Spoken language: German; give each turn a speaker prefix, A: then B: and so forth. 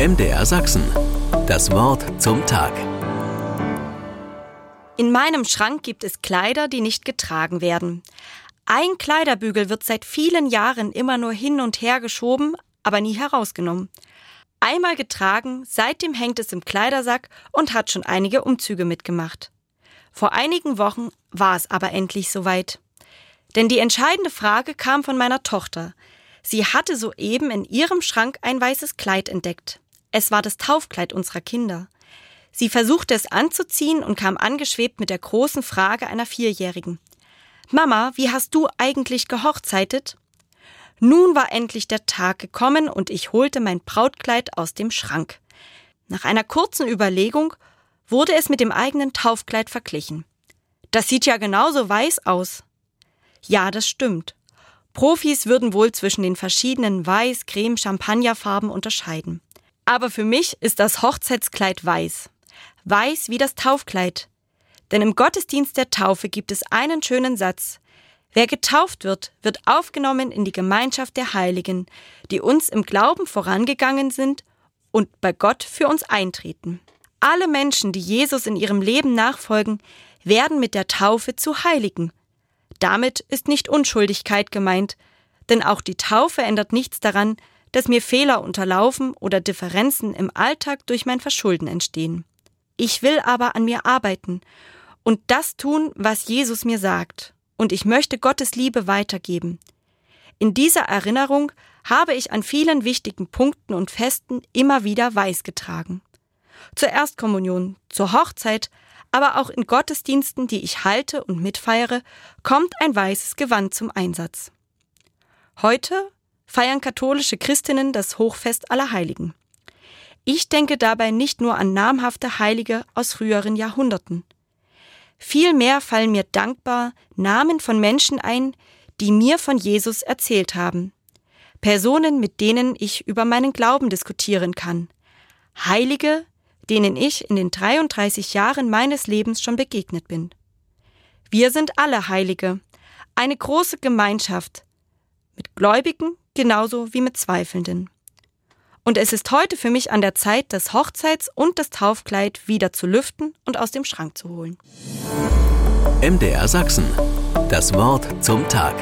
A: MDR Sachsen. Das Wort zum Tag.
B: In meinem Schrank gibt es Kleider, die nicht getragen werden. Ein Kleiderbügel wird seit vielen Jahren immer nur hin und her geschoben, aber nie herausgenommen. Einmal getragen, seitdem hängt es im Kleidersack und hat schon einige Umzüge mitgemacht. Vor einigen Wochen war es aber endlich soweit. Denn die entscheidende Frage kam von meiner Tochter. Sie hatte soeben in ihrem Schrank ein weißes Kleid entdeckt. Es war das Taufkleid unserer Kinder. Sie versuchte es anzuziehen und kam angeschwebt mit der großen Frage einer Vierjährigen. Mama, wie hast du eigentlich gehochzeitet? Nun war endlich der Tag gekommen und ich holte mein Brautkleid aus dem Schrank. Nach einer kurzen Überlegung wurde es mit dem eigenen Taufkleid verglichen. Das sieht ja genauso weiß aus. Ja, das stimmt. Profis würden wohl zwischen den verschiedenen Weiß, Creme, Champagnerfarben unterscheiden. Aber für mich ist das Hochzeitskleid weiß. Weiß wie das Taufkleid. Denn im Gottesdienst der Taufe gibt es einen schönen Satz. Wer getauft wird, wird aufgenommen in die Gemeinschaft der Heiligen, die uns im Glauben vorangegangen sind und bei Gott für uns eintreten. Alle Menschen, die Jesus in ihrem Leben nachfolgen, werden mit der Taufe zu Heiligen damit ist nicht Unschuldigkeit gemeint, denn auch die Taufe ändert nichts daran, dass mir Fehler unterlaufen oder Differenzen im Alltag durch mein Verschulden entstehen. Ich will aber an mir arbeiten und das tun, was Jesus mir sagt, und ich möchte Gottes Liebe weitergeben. In dieser Erinnerung habe ich an vielen wichtigen Punkten und Festen immer wieder weiß getragen. Zur Erstkommunion, zur Hochzeit aber auch in Gottesdiensten, die ich halte und mitfeiere, kommt ein weißes Gewand zum Einsatz. Heute feiern katholische Christinnen das Hochfest aller Heiligen. Ich denke dabei nicht nur an namhafte Heilige aus früheren Jahrhunderten. Vielmehr fallen mir dankbar Namen von Menschen ein, die mir von Jesus erzählt haben. Personen, mit denen ich über meinen Glauben diskutieren kann. Heilige, denen ich in den 33 Jahren meines Lebens schon begegnet bin. Wir sind alle Heilige, eine große Gemeinschaft, mit Gläubigen genauso wie mit Zweifelnden. Und es ist heute für mich an der Zeit, das Hochzeits- und das Taufkleid wieder zu lüften und aus dem Schrank zu holen.
A: MDR Sachsen. Das Wort zum Tag.